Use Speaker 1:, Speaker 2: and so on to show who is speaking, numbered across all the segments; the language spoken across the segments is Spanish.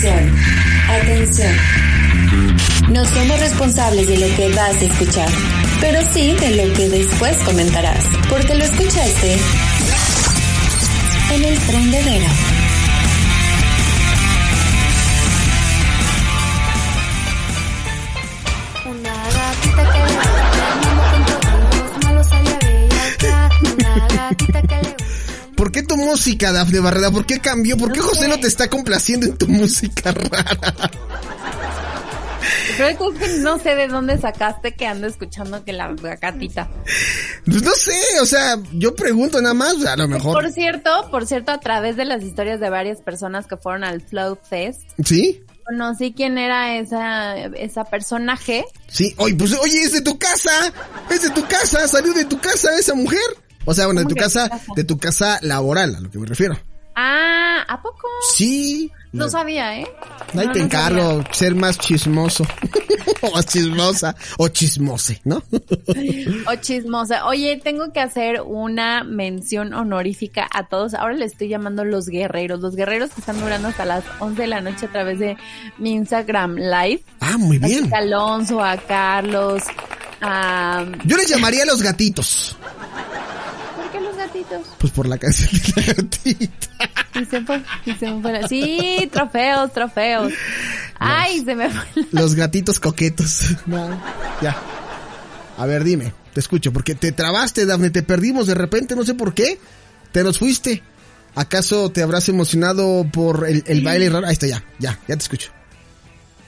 Speaker 1: Atención, atención. No somos responsables de lo que vas a escuchar, pero sí de lo que después comentarás, porque lo escuchaste en el prendedero.
Speaker 2: Una gatita que le con salía bellaca. Una gatita que le gusta
Speaker 3: ¿Por qué tu música, Dafne Barrera? ¿Por qué cambió? ¿Por qué
Speaker 4: No
Speaker 3: José
Speaker 4: sé.
Speaker 3: no te está complaciendo en tu música rara?
Speaker 4: Es que no sé de dónde sacaste que ando escuchando que la gatita.
Speaker 3: Pues no sé, o sea, yo pregunto nada más, a lo mejor.
Speaker 4: Por cierto, por cierto, a través de las historias de varias personas que fueron al Flow Fest,
Speaker 3: ¿Sí?
Speaker 4: conocí quién era esa, esa personaje.
Speaker 3: Sí, oye, pues oye, es de tu casa, es de tu casa, salió de tu casa esa mujer. O sea, bueno, de
Speaker 4: ¿Cómo
Speaker 3: tu casa, de tu casa laboral, a lo que me refiero.
Speaker 4: Ah, ¿a poco?
Speaker 3: Sí.
Speaker 4: No sabía, ¿eh?
Speaker 3: Ahí
Speaker 4: No,
Speaker 3: te
Speaker 4: no
Speaker 3: encargo ser más chismoso. o más chismosa. O chismose, ¿no?
Speaker 4: O chismosa. Oye, tengo que hacer una mención honorífica a todos. Ahora le estoy llamando los guerreros. Los guerreros que están durando hasta las 11 de la noche a través de mi Instagram Live.
Speaker 3: ah, muy bien.
Speaker 4: A Alonso, a Carlos, a...
Speaker 3: Yo les llamaría los gatitos. Pues por la canción de la gatita.
Speaker 4: Y se fue, y se me fue la- Sí, trofeos, trofeos. Ay, se me fue la-
Speaker 3: Los gatitos coquetos. No, ya. A ver, dime, te escucho, porque te trabaste, Dafne, te perdimos de repente, no sé por qué. Te nos fuiste. ¿Acaso te habrás emocionado por el, el baile raro? Ahí está, ya, ya, ya te escucho.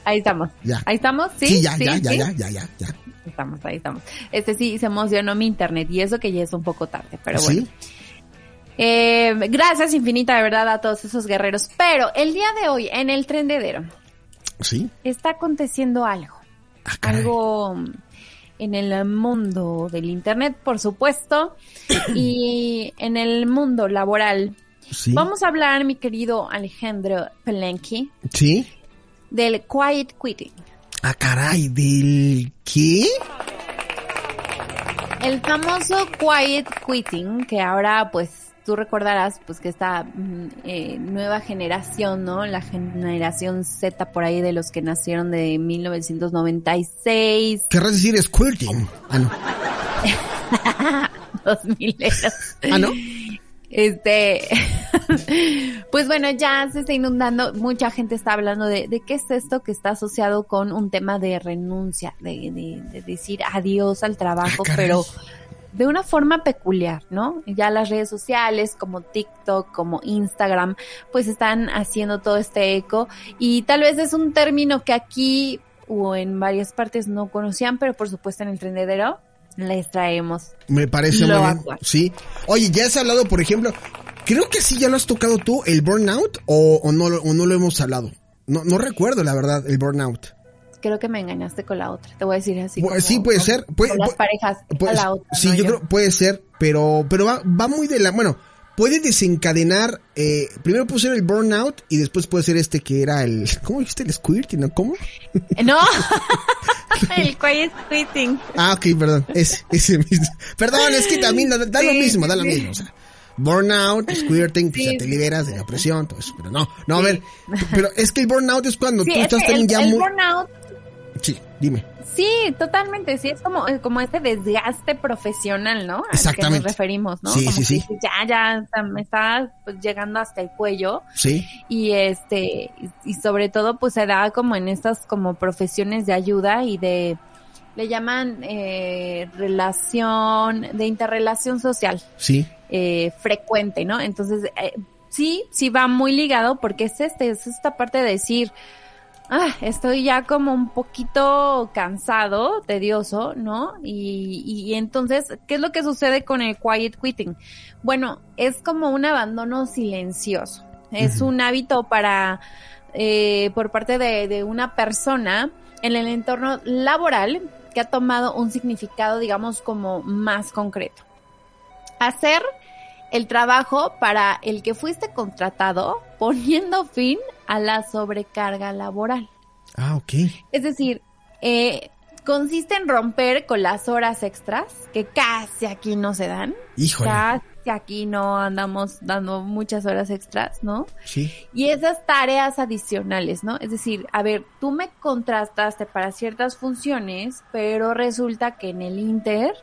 Speaker 4: Ahí estamos.
Speaker 3: Ya.
Speaker 4: Ahí estamos, sí.
Speaker 3: ya, ya, ya,
Speaker 4: sí.
Speaker 3: ya, ya, ya, ya.
Speaker 4: Estamos, ahí estamos. Este sí, se emocionó mi internet y eso que ya es un poco tarde, pero
Speaker 3: ¿Sí?
Speaker 4: bueno. Eh, gracias infinita de verdad a todos esos guerreros. Pero el día de hoy, en el trendedero,
Speaker 3: ¿Sí?
Speaker 4: está aconteciendo algo.
Speaker 3: Ah,
Speaker 4: algo en el mundo del internet, por supuesto, y en el mundo laboral.
Speaker 3: Sí.
Speaker 4: Vamos a hablar, mi querido Alejandro Pelenki,
Speaker 3: ¿Sí?
Speaker 4: del quiet quitting.
Speaker 3: Ah, caray, ¿del qué?
Speaker 4: El famoso quiet quitting, que ahora pues tú recordarás pues que esta mm, eh, nueva generación, ¿no? La generación Z por ahí de los que nacieron de 1996,
Speaker 3: Querrás decir squirting. Ah, no.
Speaker 4: 2000
Speaker 3: Ah, no.
Speaker 4: Este, pues bueno, ya se está inundando, mucha gente está hablando de, de qué es esto que está asociado con un tema de renuncia, de, de- de decir adiós al trabajo,
Speaker 3: Ah,
Speaker 4: pero de una forma peculiar, ¿no? Ya las redes sociales como TikTok, como Instagram, pues están haciendo todo este eco y tal vez es un término que aquí o en varias partes no conocían, pero por supuesto en el trendedero les traemos.
Speaker 3: Me parece muy bien. Sí. Oye, ya has hablado, por ejemplo, creo que sí ya lo has tocado tú, el burnout, o, o no, lo- o no lo hemos hablado. No, no recuerdo, la verdad, el burnout.
Speaker 4: Creo que me engañaste con la otra. Te voy a decir así. Como-
Speaker 3: sí, puede
Speaker 4: como-
Speaker 3: ser. Puede,
Speaker 4: con las parejas.
Speaker 3: puede-
Speaker 4: a la otra.
Speaker 3: sí,
Speaker 4: no
Speaker 3: yo, creo, puede ser, pero, pero va, va muy de la, bueno, puede desencadenar, eh, primero puede ser el burnout y después puede ser este que era el, ¿cómo dijiste? El squirting, ¿no? ¿Cómo?
Speaker 4: No. el quiet quitting.
Speaker 3: Ah, ok, perdón, ese, ese mismo. Perdón, es que también da, da lo mismo, da lo mismo, o sea. Burnout, squirting, pues
Speaker 4: Sí,
Speaker 3: ya te liberas de la presión, todo eso, pero no, no, a ver, pero es que el burnout es cuando
Speaker 4: Sí,
Speaker 3: tú
Speaker 4: es
Speaker 3: estás también ya
Speaker 4: el
Speaker 3: muy...
Speaker 4: burnout,
Speaker 3: dime.
Speaker 4: sí, totalmente, sí, es como, es como este desgaste profesional, ¿no? Al
Speaker 3: Exactamente.
Speaker 4: que nos referimos, ¿no?
Speaker 3: Sí,
Speaker 4: como
Speaker 3: sí, sí.
Speaker 4: Ya, ya, me está pues, llegando hasta el cuello
Speaker 3: Sí,
Speaker 4: y este, y, y sobre todo pues se da como en estas como profesiones de ayuda y de, le llaman eh, relación, de interrelación social.
Speaker 3: sí,
Speaker 4: eh, frecuente, ¿no? Entonces, eh, sí, sí va muy ligado porque es este, es esta parte de decir, ah, estoy ya como un poquito cansado, tedioso, ¿no? Y, y entonces, ¿qué es lo que sucede con el quiet quitting? Bueno, es como un abandono silencioso. Es un hábito para, eh, por parte de, de una persona en el entorno laboral que ha tomado un significado, digamos, como más concreto hacer el trabajo para el que fuiste contratado poniendo fin a la sobrecarga laboral.
Speaker 3: ah, ok.
Speaker 4: Es decir, eh, consiste en romper con las horas extras que casi aquí no se dan.
Speaker 3: Híjole.
Speaker 4: Casi si aquí no andamos dando muchas horas extras, ¿no?
Speaker 3: Sí.
Speaker 4: Y esas tareas adicionales, ¿no? Es decir, a ver, tú me contrastaste para ciertas funciones, pero resulta que en el Inter,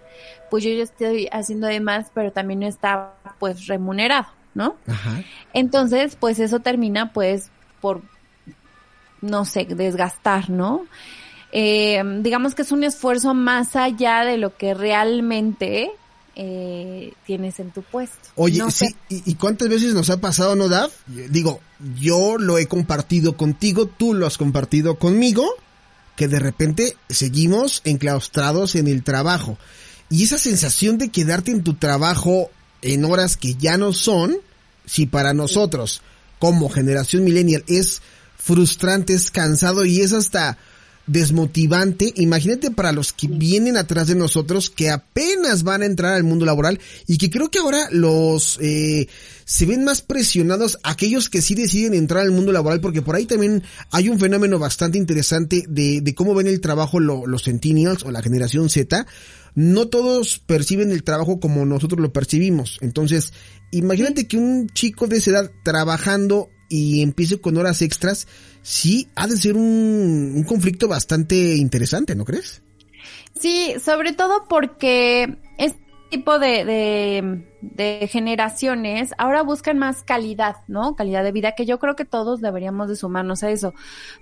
Speaker 4: pues yo ya estoy haciendo de más, pero también no está pues remunerado, ¿no?
Speaker 3: Ajá.
Speaker 4: Entonces, pues eso termina pues por, no sé, desgastar, ¿no? Eh, digamos que es un esfuerzo más allá de lo que realmente eh, tienes en tu puesto.
Speaker 3: Oye,
Speaker 4: No
Speaker 3: sí,
Speaker 4: sé.
Speaker 3: ¿y, cuántas veces nos ha pasado, no, Dav? Digo, yo lo he compartido contigo, tú lo has compartido conmigo, que de repente seguimos enclaustrados en el trabajo. Y esa sensación de quedarte en tu trabajo en horas que ya no son, si para nosotros, como generación millennial, es frustrante, es cansado y es hasta desmotivante. Imagínate para los que vienen atrás de nosotros, que apenas van a entrar al mundo laboral y que creo que ahora los eh, se ven más presionados aquellos que sí deciden entrar al mundo laboral, porque por ahí también hay un fenómeno bastante interesante de, de cómo ven el trabajo lo- los centennials o la generación Z. No todos perciben el trabajo como nosotros lo percibimos. Entonces, imagínate que un chico de esa edad trabajando y empiece con horas extras, sí ha de ser un, un conflicto bastante interesante, ¿no crees?
Speaker 4: Sí, sobre todo porque este tipo de, de, de generaciones ahora buscan más calidad, ¿no? Calidad de vida, que yo creo que todos deberíamos de sumarnos a eso.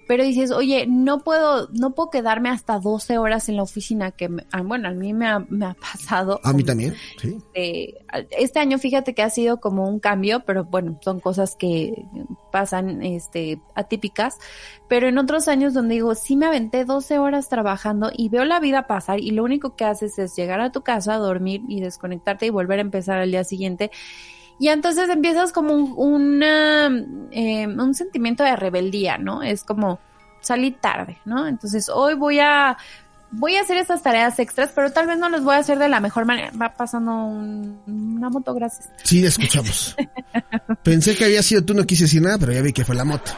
Speaker 4: Pero dices, oye, no puedo, no puedo quedarme hasta 12 horas en la oficina, que, me- ah, bueno, a mí me ha, me ha pasado.
Speaker 3: A mí también, sí.
Speaker 4: eh, este año fíjate que ha sido como un cambio, pero bueno, son cosas que pasan este atípicas, pero en otros años donde digo, sí me aventé 12 horas trabajando y veo la vida pasar y lo único que haces es llegar a tu casa, dormir y desconectarte y volver a empezar al día siguiente. Y entonces empiezas como un, una, eh, un sentimiento de rebeldía, ¿no? Es como salí tarde, ¿no? Entonces hoy voy a voy a hacer estas tareas extras, pero tal vez no las voy a hacer de la mejor manera. Va pasando un- una moto, gracias.
Speaker 3: Sí, escuchamos. Pensé que había sido tú, no quise decir nada, pero ya vi que fue la moto.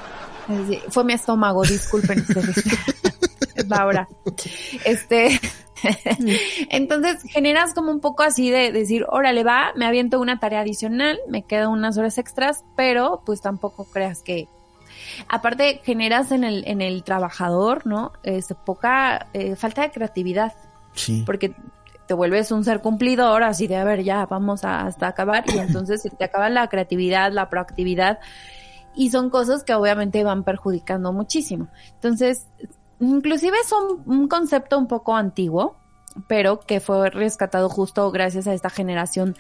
Speaker 4: Sí, Fue mi estómago, disculpen ustedes. Es la hora. Este, entonces generas como un poco así de decir, órale va, me aviento una tarea adicional, me quedan unas horas extras, pero pues tampoco creas que aparte generas en el en el trabajador, ¿no? Este, poca eh, falta de creatividad.
Speaker 3: Sí.
Speaker 4: porque te vuelves un ser cumplidor, así de, a ver, ya vamos a, hasta acabar, y entonces se te acaba la creatividad, la proactividad, y son cosas que obviamente van perjudicando muchísimo. Entonces, inclusive es un, concepto un poco antiguo, pero que fue rescatado justo gracias a esta generación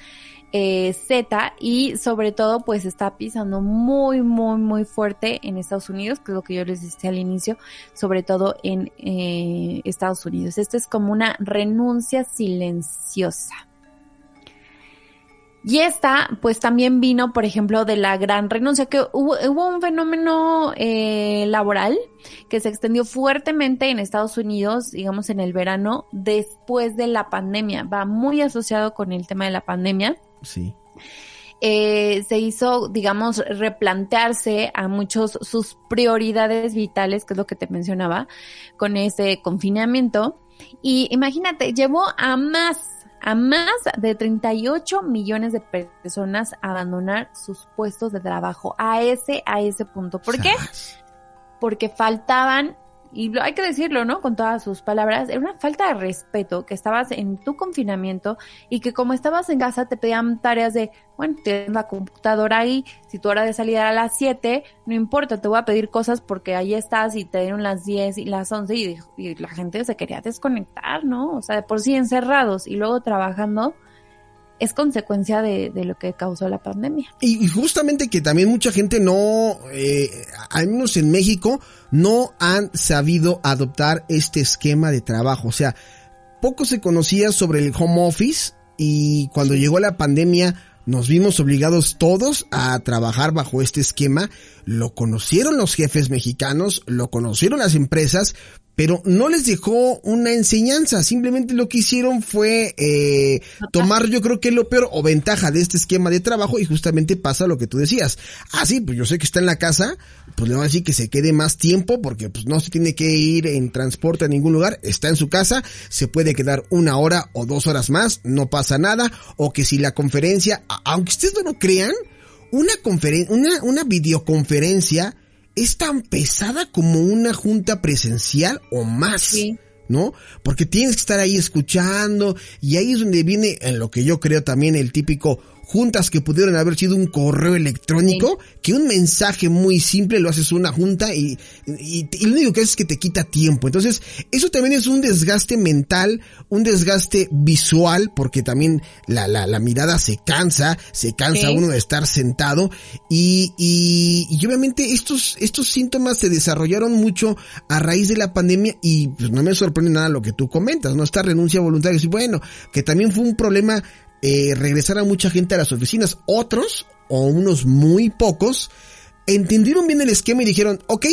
Speaker 4: eh, Z y sobre todo pues está pisando muy muy muy fuerte en Estados Unidos, que es lo que yo les decía al inicio, sobre todo en eh, Estados Unidos. Esta es como una renuncia silenciosa. Y esta, pues también vino, por ejemplo, de la gran renuncia, que hubo, hubo un fenómeno eh, laboral que se extendió fuertemente en Estados Unidos, digamos en el verano, después de la pandemia. Va muy asociado con el tema de la pandemia
Speaker 3: Sí.
Speaker 4: eh, se hizo, digamos, replantearse a muchos sus prioridades vitales, que es lo que te mencionaba, con ese confinamiento. Y imagínate, llevó a más, a más de 38 millones de personas abandonar sus puestos de trabajo a ese, a ese punto. ¿Por qué? Porque faltaban, y hay que decirlo, ¿no? Con todas sus palabras, era una falta de respeto que estabas en tu confinamiento y que como estabas en casa te pedían tareas de, bueno, tienes la computadora ahí, si tu hora de salida era a las 7, no importa, te voy a pedir cosas porque ahí estás y te dieron las 10 y las 11 y, y la gente se quería desconectar, ¿no? O sea, de por sí encerrados y luego trabajando es consecuencia de, de lo que causó la pandemia.
Speaker 3: Y, y justamente que también mucha gente no, eh, al menos en México, no han sabido adoptar este esquema de trabajo. O sea, poco se conocía sobre el home office y cuando llegó la pandemia nos vimos obligados todos a trabajar bajo este esquema. Lo conocieron los jefes mexicanos, lo conocieron las empresas, pero no les dejó una enseñanza, simplemente lo que hicieron fue eh, tomar yo creo que lo peor o ventaja de este esquema de trabajo y justamente pasa lo que tú decías. Ah, sí, pues yo sé que está en la casa, pues le van a decir que se quede más tiempo porque pues no se tiene que ir en transporte a ningún lugar, está en su casa, se puede quedar una hora o dos horas más, no pasa nada, o que si la conferencia, aunque ustedes no lo crean, una conferencia, una, una videoconferencia es tan pesada como una junta presencial o más.
Speaker 4: Sí.
Speaker 3: ¿No? Porque tienes que estar ahí escuchando y ahí es donde viene en lo que yo creo también el típico juntas que pudieron haber sido un correo electrónico, que un mensaje muy simple lo haces una junta y, y, y lo único que hace es que te quita tiempo. Entonces, eso también es un desgaste mental, un desgaste visual, porque también la, la, la mirada se cansa, se cansa
Speaker 4: Sí.
Speaker 3: uno de estar sentado y, y, y obviamente estos, estos síntomas se desarrollaron mucho a raíz de la pandemia y pues no me sorprende nada lo que tú comentas, ¿no? Esta renuncia voluntaria, y bueno, que también fue un problema eh, regresar a mucha gente a las oficinas. Otros, o unos muy pocos, entendieron bien el esquema y dijeron, ok,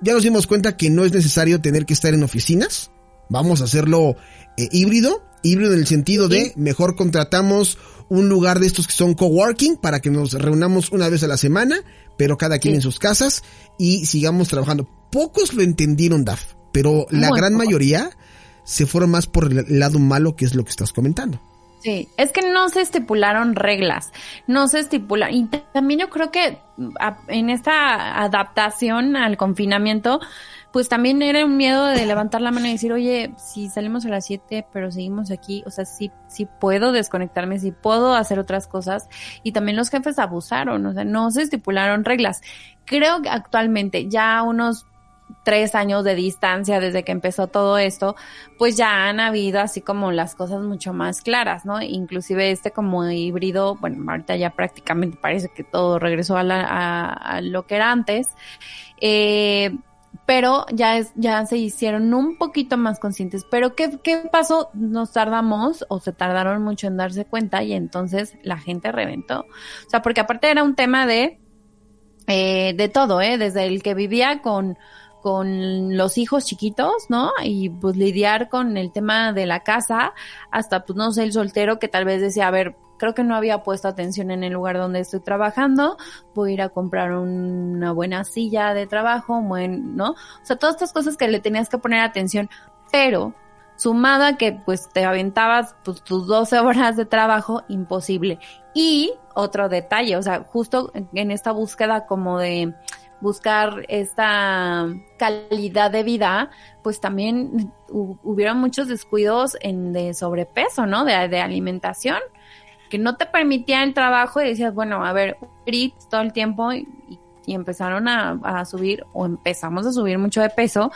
Speaker 3: ya nos dimos cuenta que no es necesario tener que estar en oficinas, vamos a hacerlo eh, híbrido, híbrido en el sentido de mejor contratamos un lugar de estos que son coworking para que nos reunamos una vez a la semana, pero cada quien
Speaker 4: Sí.
Speaker 3: en sus casas y sigamos trabajando. Pocos lo entendieron, Daf, pero la gran mayoría se fueron más por el lado malo que es lo que estás comentando.
Speaker 4: Sí, es que no se estipularon reglas, no se estipula, y también yo creo que en esta adaptación al confinamiento, pues también era un miedo de levantar la mano y decir, oye, si salimos a las 7, pero seguimos aquí, o sea, sí, sí puedo desconectarme, sí puedo hacer otras cosas, y también los jefes abusaron, o sea, no se estipularon reglas. Creo que actualmente ya unos tres años de distancia desde que empezó todo esto, pues ya han habido así como las cosas mucho más claras, ¿no? Inclusive este como híbrido, bueno, ahorita ya prácticamente parece que todo regresó a, la, a, lo que era antes, eh, pero ya es, ya se hicieron un poquito más conscientes. Pero ¿qué, qué pasó? Nos tardamos o se tardaron mucho en darse cuenta y entonces la gente reventó. O sea, porque aparte era un tema de, eh, de todo, ¿eh? Desde el que vivía con, con los hijos chiquitos, ¿no? Y pues lidiar con el tema de la casa, hasta pues no sé, el soltero que tal vez decía, a ver, creo que no había puesto atención en el lugar donde estoy trabajando, voy a ir a comprar una buena silla de trabajo, buen, ¿no? O sea, todas estas cosas que le tenías que poner atención, pero sumado a que pues te aventabas pues, tus 12 horas de trabajo, imposible. Y otro detalle, o sea, justo en esta búsqueda como de buscar esta calidad de vida, pues también hu- hubieron muchos descuidos en de sobrepeso, ¿no? De, alimentación, que no te permitía el trabajo y decías, bueno, a ver, Eats todo el tiempo y, empezaron a, subir o empezamos a subir mucho de peso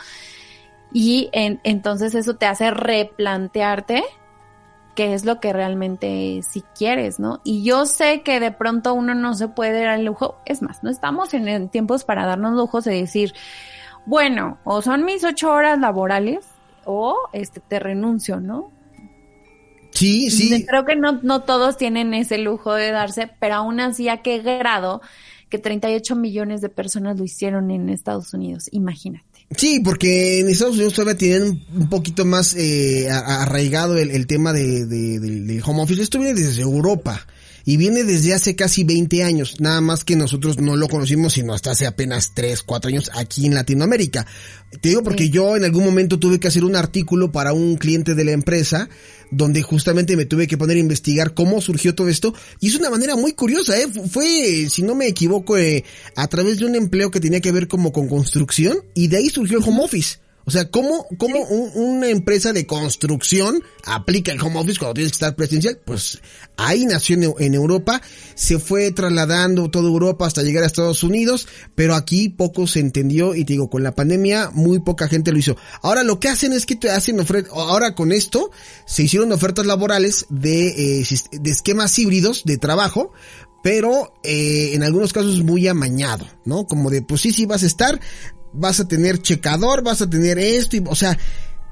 Speaker 4: y en- entonces eso te hace replantearte qué es lo que realmente si quieres, ¿no? Y yo sé que de pronto uno no se puede dar el lujo, es más, no estamos en, en tiempos para darnos lujos de decir, bueno, o son mis ocho horas laborales o este te renuncio, ¿no?
Speaker 3: Sí, sí.
Speaker 4: Creo que no, no todos tienen ese lujo de darse, pero aún así a qué grado que 38 millones de personas lo hicieron en Estados Unidos, imagínate.
Speaker 3: Sí, porque en Estados Unidos todavía tienen un poquito más eh, arraigado el, tema de, de- del home office. Esto viene desde Europa y viene desde hace casi 20 años. Nada más que nosotros no lo conocimos sino hasta hace apenas 3, 4 años aquí en Latinoamérica. Te digo porque
Speaker 4: Sí.
Speaker 3: yo en algún momento tuve que hacer un artículo para un cliente de la empresa donde justamente me tuve que poner a investigar cómo surgió todo esto y es una manera muy curiosa, ¿eh? Fu- Fue, si no me equivoco, eh, a través de un empleo que tenía que ver como con construcción y de ahí surgió el home office. O sea, ¿cómo, cómo un- una empresa de construcción aplica el home office cuando tienes que estar presencial? Pues ahí nació en, Eu- en Europa, se fue trasladando toda Europa hasta llegar a Estados Unidos, pero aquí poco se entendió y te digo, con la pandemia muy poca gente lo hizo. Ahora lo que hacen es que te hacen ofertas, ahora con esto se hicieron ofertas laborales de, eh, de esquemas híbridos de trabajo, pero eh, en algunos casos muy amañado, ¿no? Como de, pues sí, sí vas a estar, vas a tener checador, vas a tener esto, y, o sea,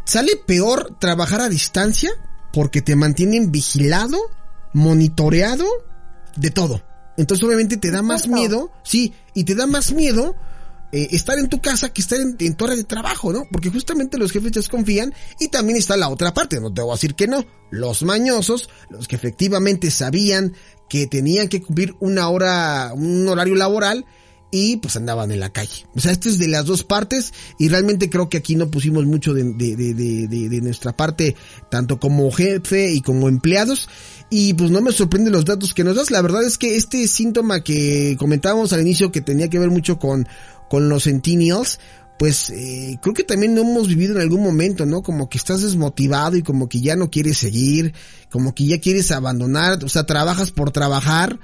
Speaker 3: sale peor trabajar a distancia porque te mantienen vigilado, monitoreado, de todo. Entonces obviamente te da más miedo, sí, y te da más miedo eh, estar en tu casa que estar en, en tu hora de trabajo, ¿no? Porque justamente los jefes desconfían y también está la otra parte, no te voy a decir que no, los mañosos, los que efectivamente sabían que tenían que cumplir una hora, un horario laboral y pues andaban en la calle. O sea, esto es de las dos partes y realmente creo que aquí no pusimos mucho de, de, de, de, nuestra parte, tanto como jefe y como empleados. Y pues no me sorprenden los datos que nos das. La verdad es que este síntoma que comentábamos al inicio que tenía que ver mucho con, con los centennials, pues eh, creo que también lo hemos vivido en algún momento, ¿no? Como que estás desmotivado y como que ya no quieres seguir, como que ya quieres abandonar, o sea, trabajas por trabajar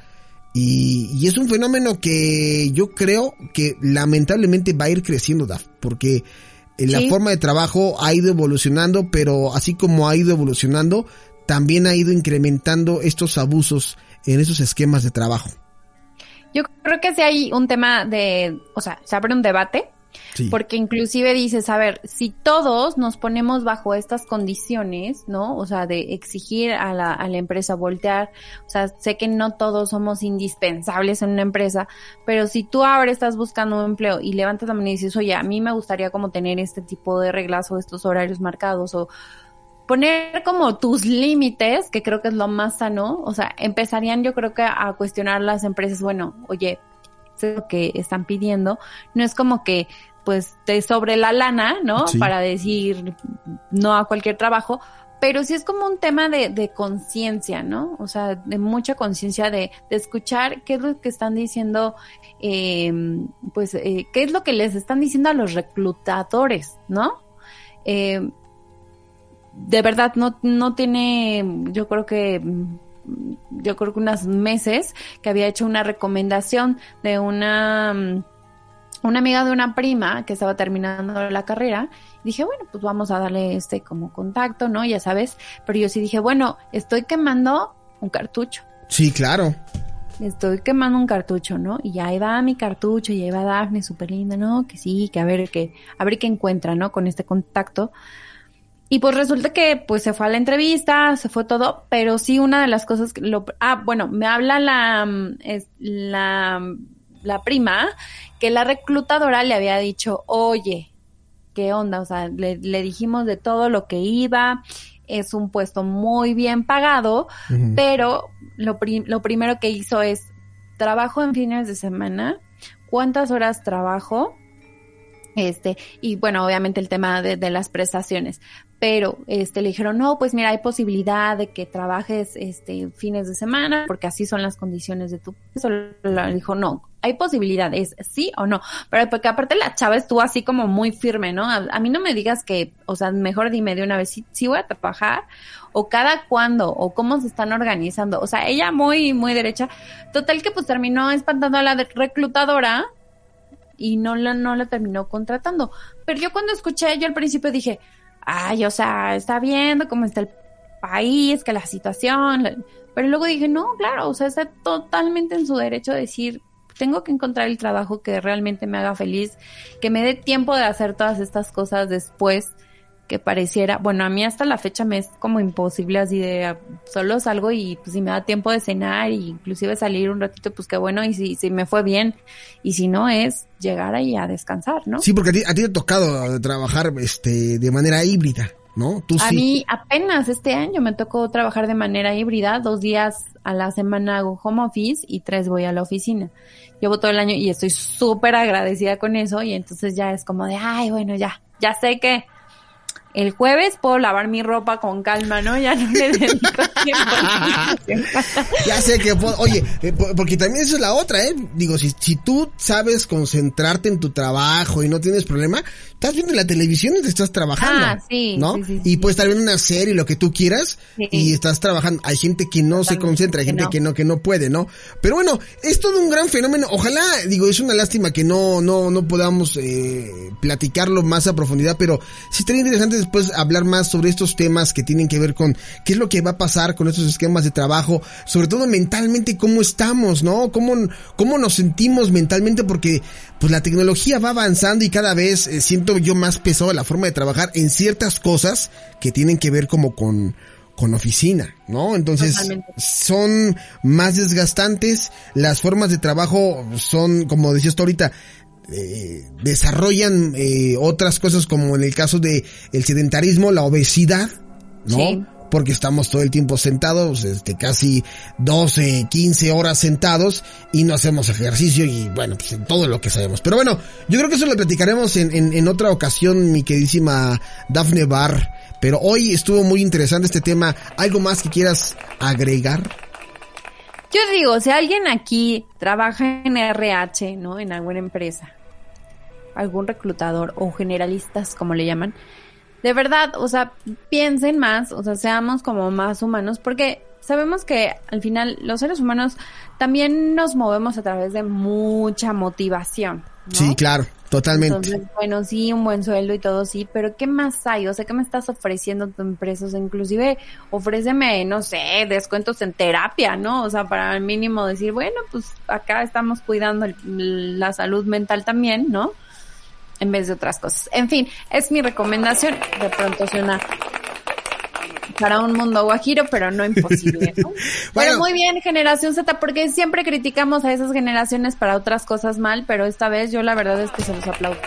Speaker 3: y, y es un fenómeno que yo creo que lamentablemente va a ir creciendo, Daf, porque eh, la
Speaker 4: Sí.
Speaker 3: forma de trabajo ha ido evolucionando, pero así como ha ido evolucionando, también ha ido incrementando estos abusos en esos esquemas de trabajo.
Speaker 4: Yo creo que sí hay un tema de, o sea, se abre un debate, Porque inclusive dices, a ver, si todos nos ponemos bajo estas condiciones, ¿no? O sea, de exigir a la, a la empresa voltear, o sea, sé que no todos somos indispensables en una empresa, pero si tú ahora estás buscando un empleo y levantas la mano y dices, oye, a mí me gustaría como tener este tipo de reglas o estos horarios marcados o poner como tus límites, que creo que es lo más sano, o sea, empezarían yo creo que a cuestionar las empresas, bueno, oye, lo que están pidiendo, no es como que pues te sobre la lana, ¿no?
Speaker 3: Sí.
Speaker 4: Para decir no a cualquier trabajo, pero sí es como un tema de, de conciencia, ¿no? O sea, de mucha conciencia de, de escuchar qué es lo que están diciendo, eh, pues, eh, qué es lo que les están diciendo a los reclutadores, ¿no? Eh, de verdad no, no tiene, yo creo que, yo creo que unos meses que había hecho una recomendación de una, mm, una amiga de una prima que estaba terminando la carrera. Dije, bueno, pues vamos a darle este como contacto, ¿no? Ya sabes. Pero yo sí dije, bueno, estoy quemando un cartucho.
Speaker 3: Sí, claro.
Speaker 4: Estoy quemando un cartucho, ¿no? Y ahí va mi cartucho, y ahí va Dafne, súper linda, ¿no? Que sí, que a ver qué, a ver qué encuentra, ¿no? Con este contacto. Y pues resulta que pues se fue a la entrevista, se fue todo, pero sí una de las cosas que lo, ah, bueno, me habla la, mm, es, la, la prima que la reclutadora le había dicho, oye, ¿qué onda? O sea, le, le dijimos de todo lo que iba, es un puesto muy bien pagado, pero lo, pri- lo primero que hizo es, trabajo en fines de semana, cuántas horas trabajo, este, y bueno, obviamente el tema de, de las prestaciones, pero este le dijeron, no, pues mira, hay posibilidad de que trabajes este fines de semana, porque así son las condiciones de tu eso le dijo, no, hay posibilidad, es sí o no, pero porque aparte la chava estuvo así como muy firme, ¿no? A, a mí no me digas que, o sea, mejor dime de una vez si, si voy a trabajar, o cada cuándo, o cómo se están organizando, o sea, ella muy, muy derecha, total que pues terminó espantando a la reclutadora, y no la, no la terminó contratando. Pero yo cuando escuché, yo al principio dije, ay, o sea, está viendo cómo está el país, que la situación, pero luego dije, no, claro, o sea, está totalmente en su derecho de decir, tengo que encontrar el trabajo que realmente me haga feliz, que me dé tiempo de hacer todas estas cosas después que pareciera, bueno, a mí hasta la fecha me es como imposible así de ah, solo salgo y pues si me da tiempo de cenar e inclusive salir un ratito, pues qué bueno, y si, si me fue bien, y si no es llegar ahí a descansar, ¿no?
Speaker 3: Sí, porque a ti, a ti te ha tocado trabajar este de manera híbrida, ¿no? Tú
Speaker 4: A
Speaker 3: sí.
Speaker 4: mí apenas este año me tocó trabajar de manera híbrida, dos días a la semana hago home office y tres voy a la oficina. Llevo todo el año y estoy súper agradecida con eso y entonces ya es como de, ay, bueno, ya, ya sé que el jueves puedo lavar mi ropa con calma, ¿no? Ya no le dedico tiempo.
Speaker 3: Ya sé que, puedo- oye, eh, po- porque también eso es la otra, ¿eh? Digo, si, si tú sabes concentrarte en tu trabajo y no tienes problema, estás viendo la televisión y te estás trabajando.
Speaker 4: Ah, sí,
Speaker 3: ¿No?
Speaker 4: sí, sí,
Speaker 3: y puedes estar viendo una serie, lo que tú quieras, y estás trabajando. Hay gente que no se concentra, hay
Speaker 4: que
Speaker 3: gente
Speaker 4: no.
Speaker 3: que no, que no puede, ¿no? Pero bueno, es todo un gran fenómeno. Ojalá, digo, es una lástima que no, no, no podamos, eh, platicarlo más a profundidad, pero sí estaría interesante después hablar más sobre estos temas que tienen que ver con qué es lo que va a pasar con estos esquemas de trabajo, sobre todo mentalmente, cómo estamos, ¿no? Cómo, cómo nos sentimos mentalmente, porque pues la tecnología va avanzando y cada vez eh, siento yo más pesado la forma de trabajar en ciertas cosas que tienen que ver como con, con oficina, ¿no? Entonces
Speaker 4: Totalmente.
Speaker 3: son más desgastantes, las formas de trabajo son, como decías tú ahorita, eh, desarrollan eh, otras cosas como en el caso de el sedentarismo, la obesidad, ¿no?
Speaker 4: Sí.
Speaker 3: Porque estamos todo el tiempo sentados, este, casi 12, 15 horas sentados y no hacemos ejercicio y bueno, pues en todo lo que sabemos. Pero bueno, yo creo que eso lo platicaremos en, en, en otra ocasión, mi queridísima Dafne Bar. Pero hoy estuvo muy interesante este tema. ¿Algo más que quieras agregar?
Speaker 4: Yo digo, si alguien aquí trabaja en RH, ¿no? En alguna empresa, algún reclutador o generalistas, como le llaman, de verdad, o sea, piensen más, o sea, seamos como más humanos, porque sabemos que al final los seres humanos también nos movemos a través de mucha motivación. ¿no?
Speaker 3: Sí, claro, totalmente.
Speaker 4: Entonces, bueno, sí, un buen sueldo y todo, sí, pero ¿qué más hay? O sea, ¿qué me estás ofreciendo tu empresa? O sea, inclusive ofréceme, no sé, descuentos en terapia, ¿no? O sea, para al mínimo decir, bueno, pues acá estamos cuidando el- la salud mental también, ¿no? En vez de otras cosas. En fin, es mi recomendación. De pronto suena para un mundo guajiro, pero no imposible, ¿no?
Speaker 3: Bueno.
Speaker 4: Pero muy bien, generación Z, porque siempre criticamos a esas generaciones para otras cosas mal, pero esta vez yo la verdad es que se los aplaudo.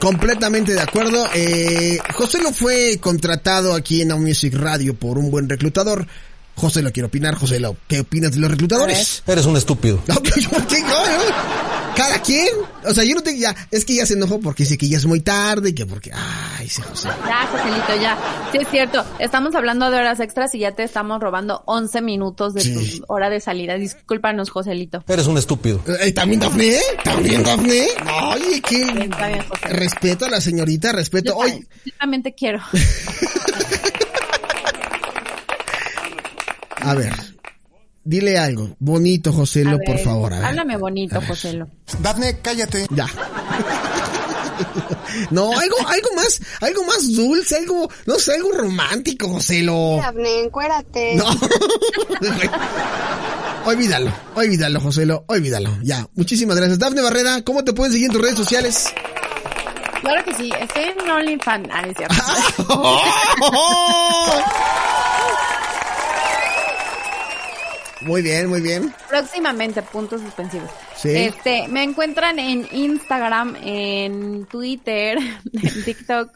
Speaker 3: Completamente de acuerdo. Eh, José lo fue contratado aquí en Now Music Radio por un buen reclutador. José lo quiere opinar. José lo, ¿qué opinas de los reclutadores?
Speaker 5: Eres un estúpido.
Speaker 3: No, ¿qué- qué- no, no. Cada quien. O sea, yo no te, ya, es que ya se enojó porque dice que ya es muy tarde, que porque, ay, ese José.
Speaker 4: Ya, Joselito, ya. Sí, es cierto. Estamos hablando de horas extras y ya te estamos robando 11 minutos de
Speaker 3: Sí.
Speaker 4: tu hora de salida. Discúlpanos, Joselito.
Speaker 5: Eres un estúpido.
Speaker 3: Eh, ¿También Dafne? ¿También Dafne? Oye, qué
Speaker 4: Está bien, José.
Speaker 3: respeto a la señorita, respeto.
Speaker 4: Yo,
Speaker 3: Oye,
Speaker 4: yo también te quiero.
Speaker 3: a ver, dile algo bonito, Joselo, por favor. A ver.
Speaker 4: Háblame bonito, Joselo.
Speaker 5: Dafne, cállate.
Speaker 3: Ya. No, algo, algo más, algo más dulce, algo, no sé, algo romántico, Joselo.
Speaker 6: Dafne, encuérate.
Speaker 3: No. olvídalo, olvídalo, Joselo, olvídalo. Ya, muchísimas gracias. Dafne Barrera, ¿cómo te pueden seguir en tus redes sociales?
Speaker 4: Claro que sí. Estoy en OnlyFans. Ah, es cierto.
Speaker 3: Muy bien, muy bien.
Speaker 4: Próximamente, puntos suspensivos.
Speaker 3: Sí.
Speaker 4: Este, me encuentran en Instagram, en Twitter, en TikTok,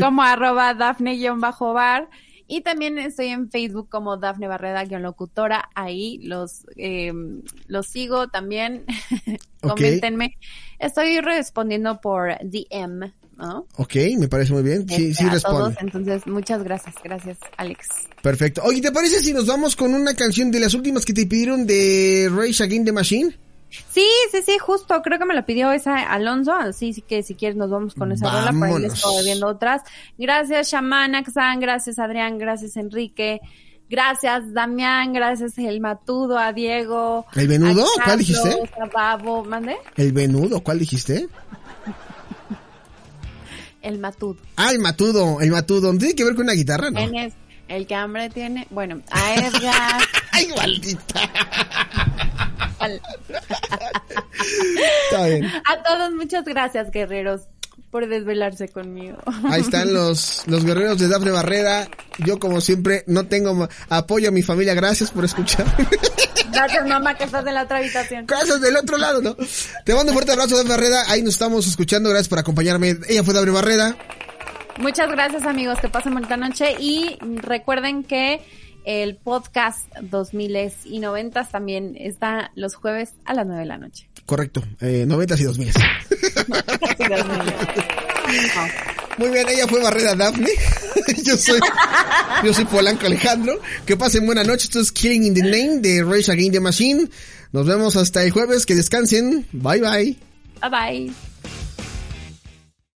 Speaker 4: como arroba Dafne-bar. Y también estoy en Facebook como Dafne Barreda-locutora. Ahí los, eh, los sigo también.
Speaker 3: Ok.
Speaker 4: Coméntenme. Estoy respondiendo por DM, ¿no?
Speaker 3: Ok, me parece muy bien. Sí,
Speaker 4: Este,
Speaker 3: sí
Speaker 4: a
Speaker 3: responde.
Speaker 4: todos. Entonces, muchas gracias. Gracias, Alex.
Speaker 3: Perfecto. Oye, ¿te parece si nos vamos con una canción de las últimas que te pidieron de Rage Against the Machine?
Speaker 4: Sí, sí, sí, justo. Creo que me lo pidió esa Alonso. Así sí que si quieres nos vamos con esa rola. Por ahí les
Speaker 3: Vámonos.
Speaker 4: estoy viendo otras. Gracias, Shaman Axan. Gracias, Adrián. Gracias, Enrique. Gracias, Damián. Gracias, El Matudo, a Diego.
Speaker 3: ¿El Venudo?
Speaker 4: a
Speaker 3: ¿Cuál dijiste?
Speaker 4: A Babo. ¿Mande?
Speaker 3: El venudo, ¿cuál dijiste?
Speaker 4: El Matudo.
Speaker 3: Ah, el matudo, el matudo. ¿Tiene que ver con una guitarra? No.
Speaker 4: ¿Quién es? El que hambre tiene. Bueno, a Edgar.
Speaker 3: Ay, maldita.
Speaker 4: al-
Speaker 3: Está bien.
Speaker 4: a todos, muchas gracias, guerreros, por desvelarse conmigo.
Speaker 3: Ahí están los, los guerreros de Dafne Barrera. Yo, como siempre, no tengo apoyo a mi familia. Gracias por escuchar.
Speaker 4: Gracias, mamá, que estás en la otra habitación.
Speaker 3: Gracias del otro lado, ¿no? Te mando un fuerte abrazo, Dafne Barrera. Ahí nos estamos escuchando. Gracias por acompañarme. Ella fue Dafne Barrera.
Speaker 4: Muchas gracias amigos, que pasen bonita noche y recuerden que el podcast 2000 y 90 también está los jueves a las 9 de la noche.
Speaker 3: Correcto. Eh, 90 y 2000.
Speaker 4: Casi las nueve.
Speaker 3: Muy bien, ella fue Barrera Dafne. yo soy, yo soy Polanco Alejandro. Que pasen buena noche. Esto es Killing in the Name de Rage Against the Machine. Nos vemos hasta el jueves. Que descansen. Bye bye.
Speaker 4: Bye bye.